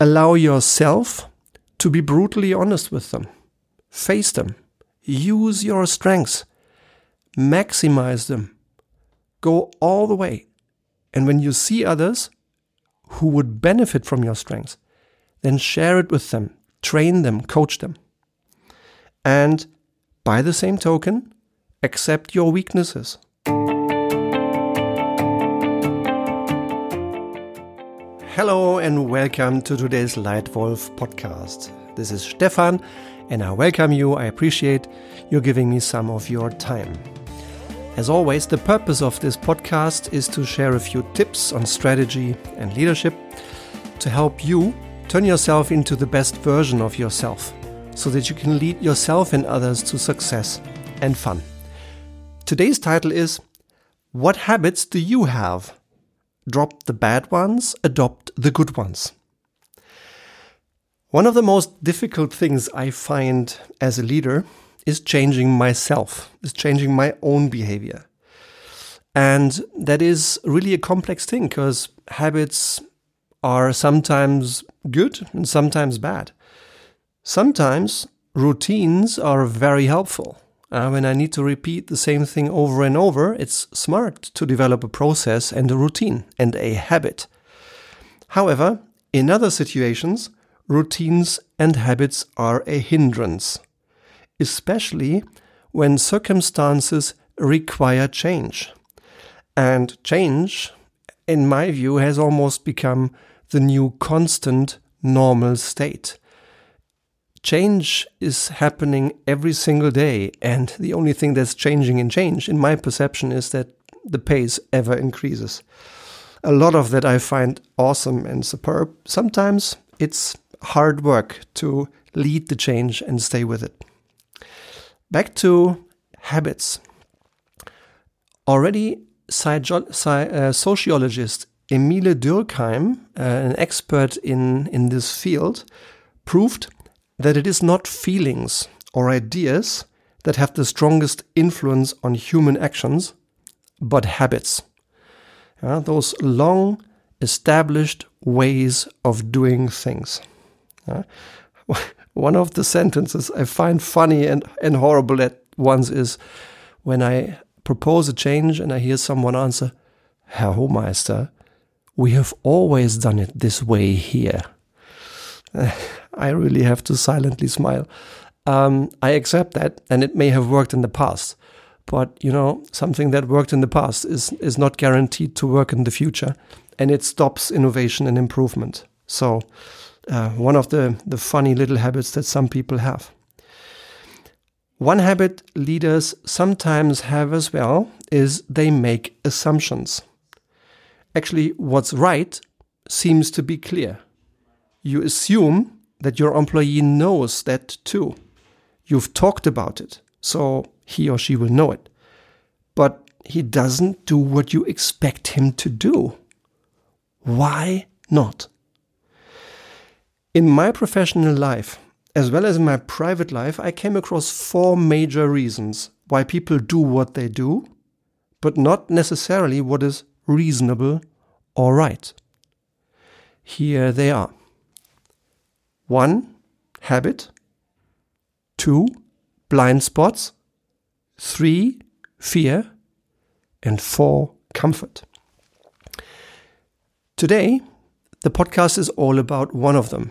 allow yourself to be brutally honest with them. Face them. Use your strengths. Maximize them. Go all the way. And when you see others who would benefit from your strengths, then share it with them, train them, coach them. And by the same token, accept your weaknesses. Hello and welcome to today's Lightwolf podcast. This is Stefan and I welcome you. I appreciate you giving me some of your time. As always, the purpose of this podcast is to share a few tips on strategy and leadership to help you turn yourself into the best version of yourself so that you can lead yourself and others to success and fun. Today's title is What Habits Do You Have? Drop the bad ones, adopt the good ones. One of the most difficult things I find as a leader is changing myself, is changing my own behavior. And that is really a complex thing because habits are sometimes good and sometimes bad. Sometimes routines are very helpful. Uh, when I need to repeat the same thing over and over, it's smart to develop a process and a routine and a habit. However, in other situations, routines and habits are a hindrance, especially when circumstances require change. And change, in my view, has almost become the new constant normal state change is happening every single day. And the only thing that's changing in change, in my perception, is that the pace ever increases. A lot of that I find awesome and superb. Sometimes it's hard work to lead the change and stay with it. Back to habits. Already, uh, sociologist Emile Durkheim, uh, an expert in, in this field, proved that it is not feelings or ideas that have the strongest influence on human actions, but habits. Uh, those long established ways of doing things. Uh, one of the sentences I find funny and, and horrible at once is when I propose a change and I hear someone answer, Herr Hohmeister, we have always done it this way here. I really have to silently smile. Um, I accept that, and it may have worked in the past, but you know, something that worked in the past is is not guaranteed to work in the future, and it stops innovation and improvement. So, uh, one of the the funny little habits that some people have. One habit leaders sometimes have as well is they make assumptions. Actually, what's right seems to be clear. You assume that your employee knows that too. You've talked about it, so he or she will know it. But he doesn't do what you expect him to do. Why not? In my professional life, as well as in my private life, I came across four major reasons why people do what they do, but not necessarily what is reasonable or right. Here they are. One, habit. Two, blind spots. Three, fear. And four, comfort. Today, the podcast is all about one of them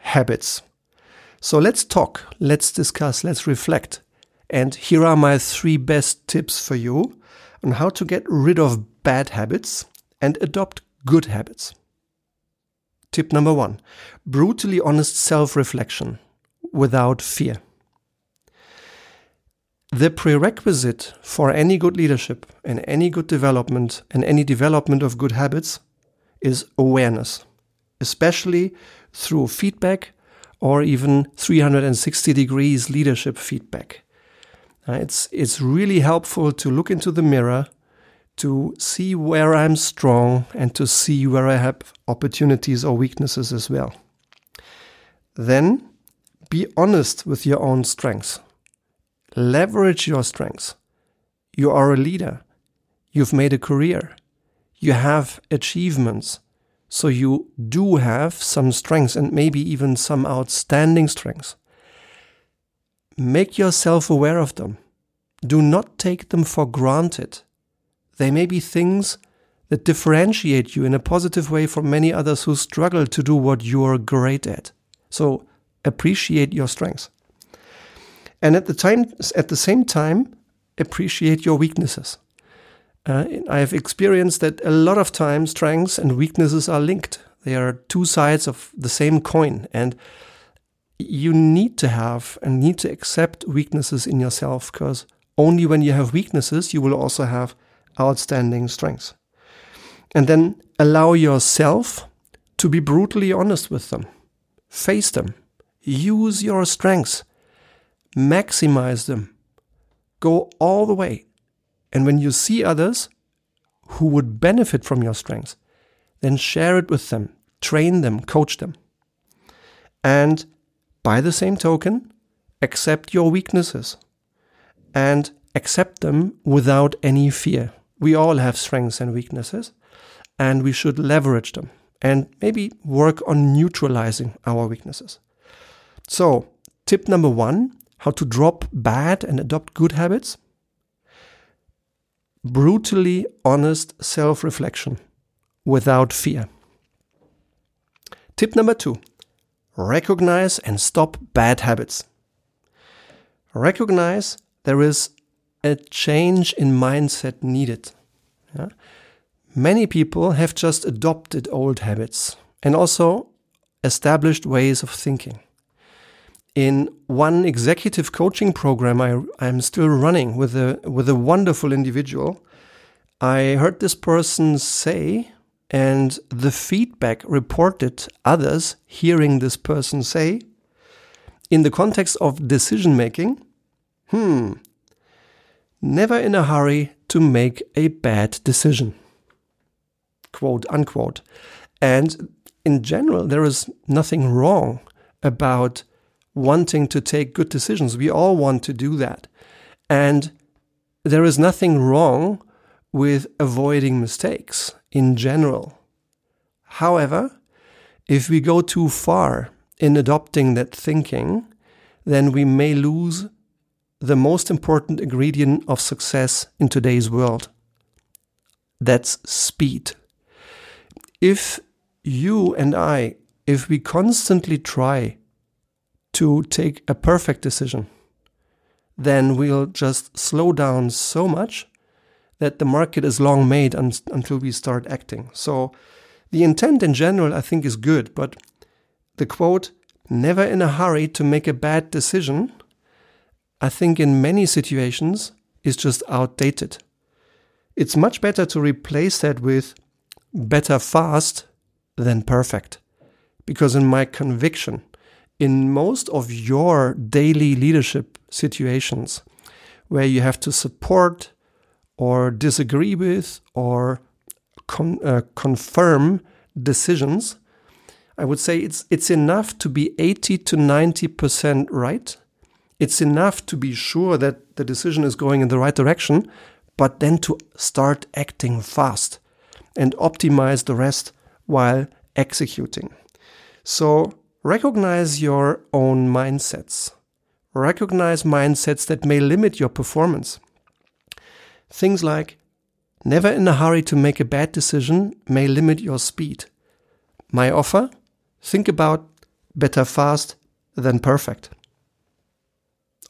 habits. So let's talk, let's discuss, let's reflect. And here are my three best tips for you on how to get rid of bad habits and adopt good habits. Tip number one brutally honest self reflection without fear. The prerequisite for any good leadership and any good development and any development of good habits is awareness, especially through feedback or even 360 degrees leadership feedback. Uh, it's, it's really helpful to look into the mirror to see where I'm strong and to see where I have opportunities or weaknesses as well. Then be honest with your own strengths. Leverage your strengths. You are a leader. You've made a career. You have achievements. So you do have some strengths and maybe even some outstanding strengths. Make yourself aware of them. Do not take them for granted. They may be things that differentiate you in a positive way from many others who struggle to do what you're great at. So appreciate your strengths. And at the time, at the same time, appreciate your weaknesses. Uh, I have experienced that a lot of times strengths and weaknesses are linked. They are two sides of the same coin, and you need to have and need to accept weaknesses in yourself because only when you have weaknesses, you will also have outstanding strengths. And then allow yourself to be brutally honest with them. Face them. Use your strengths. Maximize them. Go all the way. And when you see others who would benefit from your strengths, then share it with them, train them, coach them. And by the same token, accept your weaknesses and accept them without any fear. We all have strengths and weaknesses, and we should leverage them and maybe work on neutralizing our weaknesses. So, tip number one how to drop bad and adopt good habits brutally honest self reflection without fear. Tip number two recognize and stop bad habits. Recognize there is a change in mindset needed. Yeah? Many people have just adopted old habits and also established ways of thinking. In one executive coaching program I, I'm still running with a, with a wonderful individual, I heard this person say, and the feedback reported others hearing this person say, in the context of decision making, hmm, never in a hurry to make a bad decision. Quote unquote. And in general, there is nothing wrong about wanting to take good decisions. We all want to do that. And there is nothing wrong with avoiding mistakes in general. However, if we go too far in adopting that thinking, then we may lose the most important ingredient of success in today's world. That's speed. If you and I, if we constantly try to take a perfect decision, then we'll just slow down so much that the market is long made un- until we start acting. So the intent in general, I think, is good, but the quote, never in a hurry to make a bad decision, I think in many situations is just outdated. It's much better to replace that with better fast than perfect. Because in my conviction, in most of your daily leadership situations where you have to support or disagree with or con uh, confirm decisions, I would say it's it's enough to be 80 to 90% right. It's enough to be sure that the decision is going in the right direction, but then to start acting fast and optimize the rest while executing. So recognize your own mindsets. Recognize mindsets that may limit your performance. Things like never in a hurry to make a bad decision may limit your speed. My offer? Think about better fast than perfect.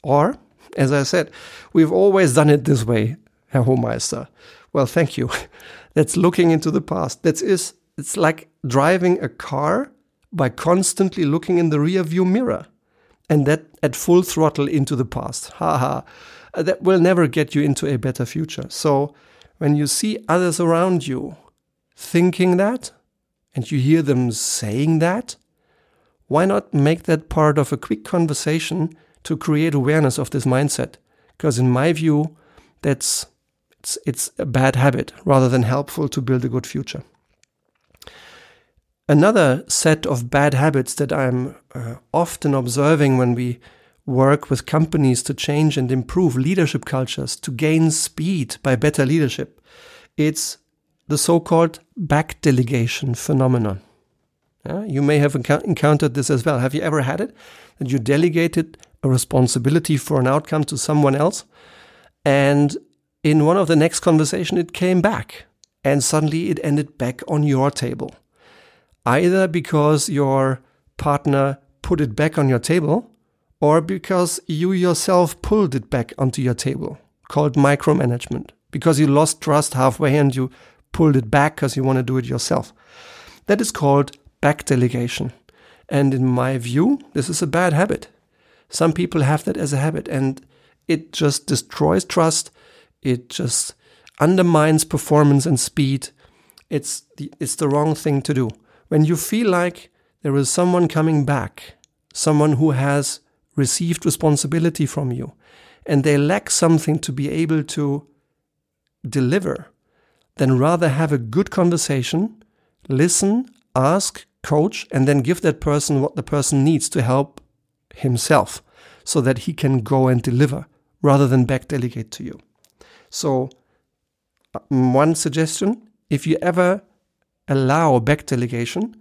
Or, as I said, we've always done it this way, Herr Hohmeister. Well, thank you. That's looking into the past. That is, it's like driving a car by constantly looking in the rear view mirror and that at full throttle into the past. Haha. Uh, that will never get you into a better future. So when you see others around you thinking that and you hear them saying that, why not make that part of a quick conversation to create awareness of this mindset? Because in my view, that's it's, it's a bad habit rather than helpful to build a good future. Another set of bad habits that I'm uh, often observing when we work with companies to change and improve leadership cultures, to gain speed by better leadership, it's the so called back delegation phenomenon. Yeah, you may have enc- encountered this as well. Have you ever had it? That you delegated a responsibility for an outcome to someone else, and in one of the next conversation, it came back, and suddenly it ended back on your table. Either because your partner put it back on your table, or because you yourself pulled it back onto your table, called micromanagement, because you lost trust halfway and you pulled it back because you want to do it yourself. That is called back delegation. And in my view, this is a bad habit. Some people have that as a habit and it just destroys trust. It just undermines performance and speed. It's the, it's the wrong thing to do. When you feel like there is someone coming back, someone who has received responsibility from you, and they lack something to be able to deliver, then rather have a good conversation, listen, ask, coach, and then give that person what the person needs to help himself so that he can go and deliver rather than back delegate to you. So, uh, one suggestion if you ever allow back delegation,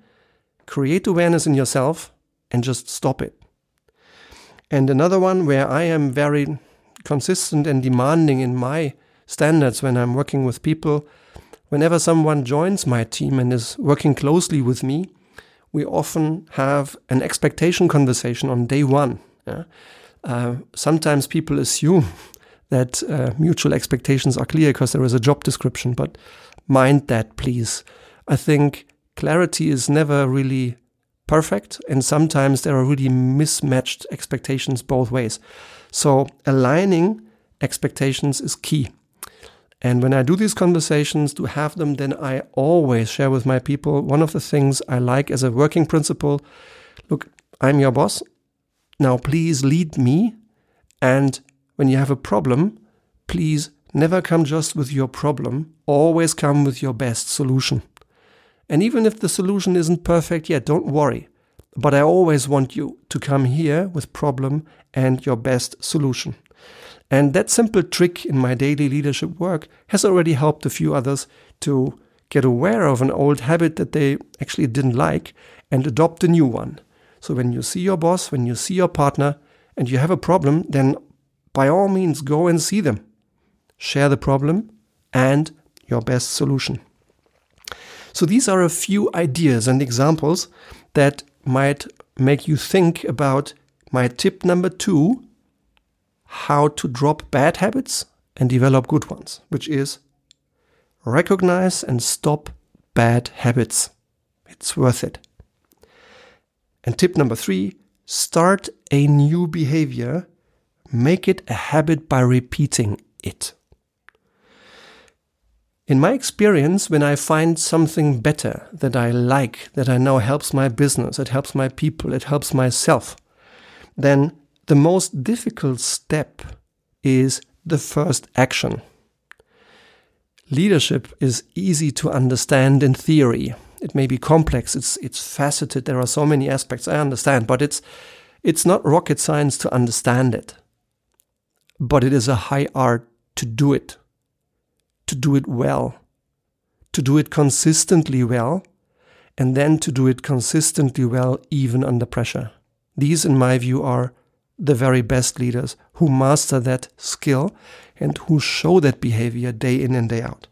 create awareness in yourself and just stop it. And another one where I am very consistent and demanding in my standards when I'm working with people. Whenever someone joins my team and is working closely with me, we often have an expectation conversation on day one. Yeah? Uh, sometimes people assume that uh, mutual expectations are clear because there is a job description, but mind that, please. I think clarity is never really perfect, and sometimes there are really mismatched expectations both ways. So, aligning expectations is key. And when I do these conversations, to have them, then I always share with my people one of the things I like as a working principle look, I'm your boss. Now, please lead me. And when you have a problem, please never come just with your problem, always come with your best solution. And even if the solution isn't perfect yet, don't worry. But I always want you to come here with problem and your best solution. And that simple trick in my daily leadership work has already helped a few others to get aware of an old habit that they actually didn't like and adopt a new one. So when you see your boss, when you see your partner, and you have a problem, then by all means go and see them. Share the problem and your best solution. So these are a few ideas and examples that might make you think about my tip number two how to drop bad habits and develop good ones, which is recognize and stop bad habits. It's worth it. And tip number three start a new behavior, make it a habit by repeating it. In my experience, when I find something better that I like, that I know helps my business, it helps my people, it helps myself, then the most difficult step is the first action. Leadership is easy to understand in theory. It may be complex, it's, it's faceted, there are so many aspects, I understand, but it's, it's not rocket science to understand it. But it is a high art to do it, to do it well, to do it consistently well, and then to do it consistently well even under pressure. These, in my view, are the very best leaders who master that skill and who show that behavior day in and day out.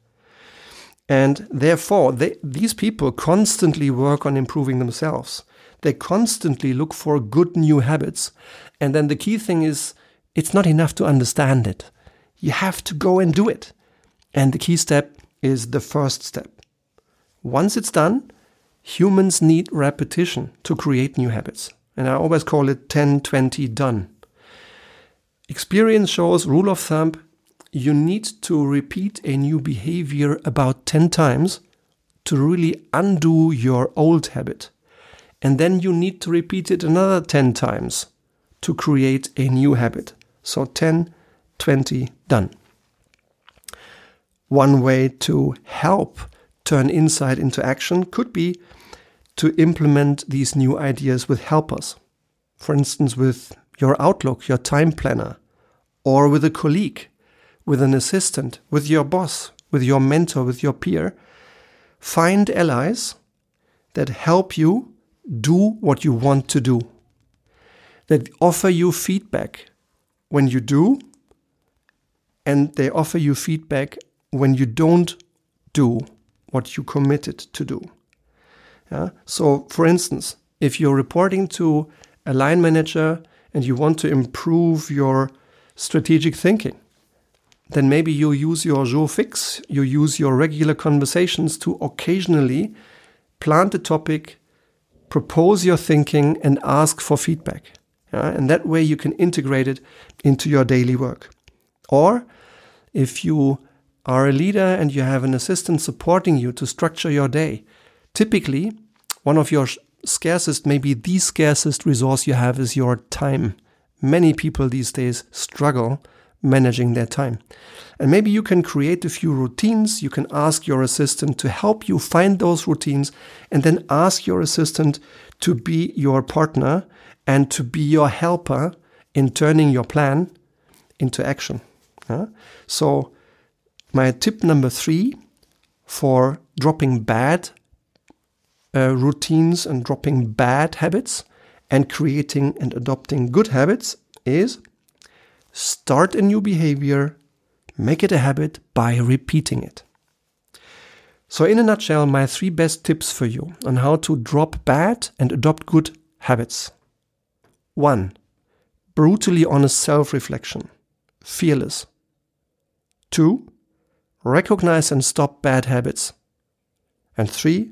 And therefore, they, these people constantly work on improving themselves. They constantly look for good new habits. And then the key thing is it's not enough to understand it. You have to go and do it. And the key step is the first step. Once it's done, humans need repetition to create new habits. And I always call it 10 20 done. Experience shows, rule of thumb, you need to repeat a new behavior about 10 times to really undo your old habit. And then you need to repeat it another 10 times to create a new habit. So 10, 20, done. One way to help turn insight into action could be to implement these new ideas with helpers. For instance, with your Outlook, your time planner, or with a colleague, with an assistant, with your boss, with your mentor, with your peer. find allies that help you do what you want to do, that offer you feedback when you do, and they offer you feedback when you don't do what you committed to do. Yeah? So, for instance, if you're reporting to a line manager and you want to improve your strategic thinking, then maybe you use your jour fixe, you use your regular conversations to occasionally plant a topic, propose your thinking, and ask for feedback. Yeah? And that way you can integrate it into your daily work. Or if you are a leader and you have an assistant supporting you to structure your day, typically one of your scarcest, maybe the scarcest resource you have is your time. Many people these days struggle managing their time. And maybe you can create a few routines. You can ask your assistant to help you find those routines and then ask your assistant to be your partner and to be your helper in turning your plan into action. So, my tip number three for dropping bad uh, routines and dropping bad habits and creating and adopting good habits is start a new behavior, make it a habit by repeating it. So, in a nutshell, my three best tips for you on how to drop bad and adopt good habits. 1. Brutally honest self reflection. Fearless. 2. Recognize and stop bad habits. And 3.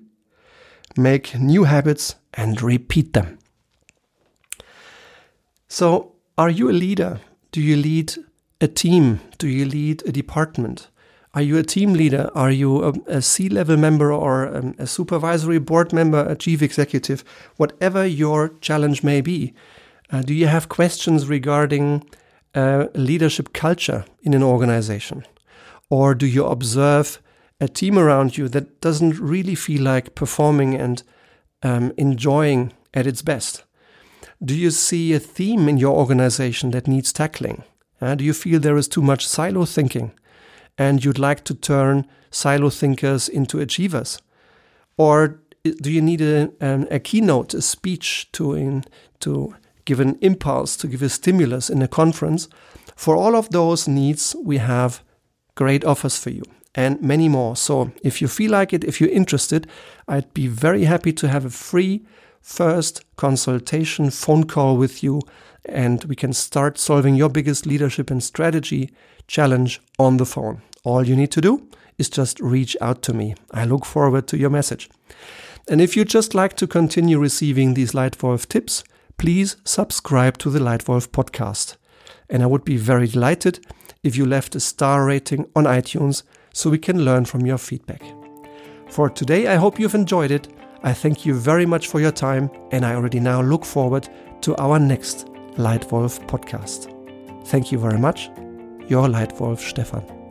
Make new habits and repeat them. So, are you a leader? Do you lead a team? Do you lead a department? Are you a team leader? Are you a, a C level member or a, a supervisory board member, a chief executive? Whatever your challenge may be, uh, do you have questions regarding uh, leadership culture in an organization? Or do you observe a team around you that doesn't really feel like performing and um, enjoying at its best? Do you see a theme in your organization that needs tackling? Uh, do you feel there is too much silo thinking and you'd like to turn silo thinkers into achievers? Or do you need a, a keynote, a speech to, in, to give an impulse, to give a stimulus in a conference? For all of those needs, we have great offers for you and many more. So if you feel like it, if you're interested, I'd be very happy to have a free first consultation phone call with you and we can start solving your biggest leadership and strategy challenge on the phone. All you need to do is just reach out to me. I look forward to your message. And if you'd just like to continue receiving these Lightwolf tips, please subscribe to the Lightwolf podcast. And I would be very delighted if you left a star rating on iTunes so we can learn from your feedback. For today, I hope you've enjoyed it I thank you very much for your time, and I already now look forward to our next Lightwolf podcast. Thank you very much. Your Lightwolf Stefan.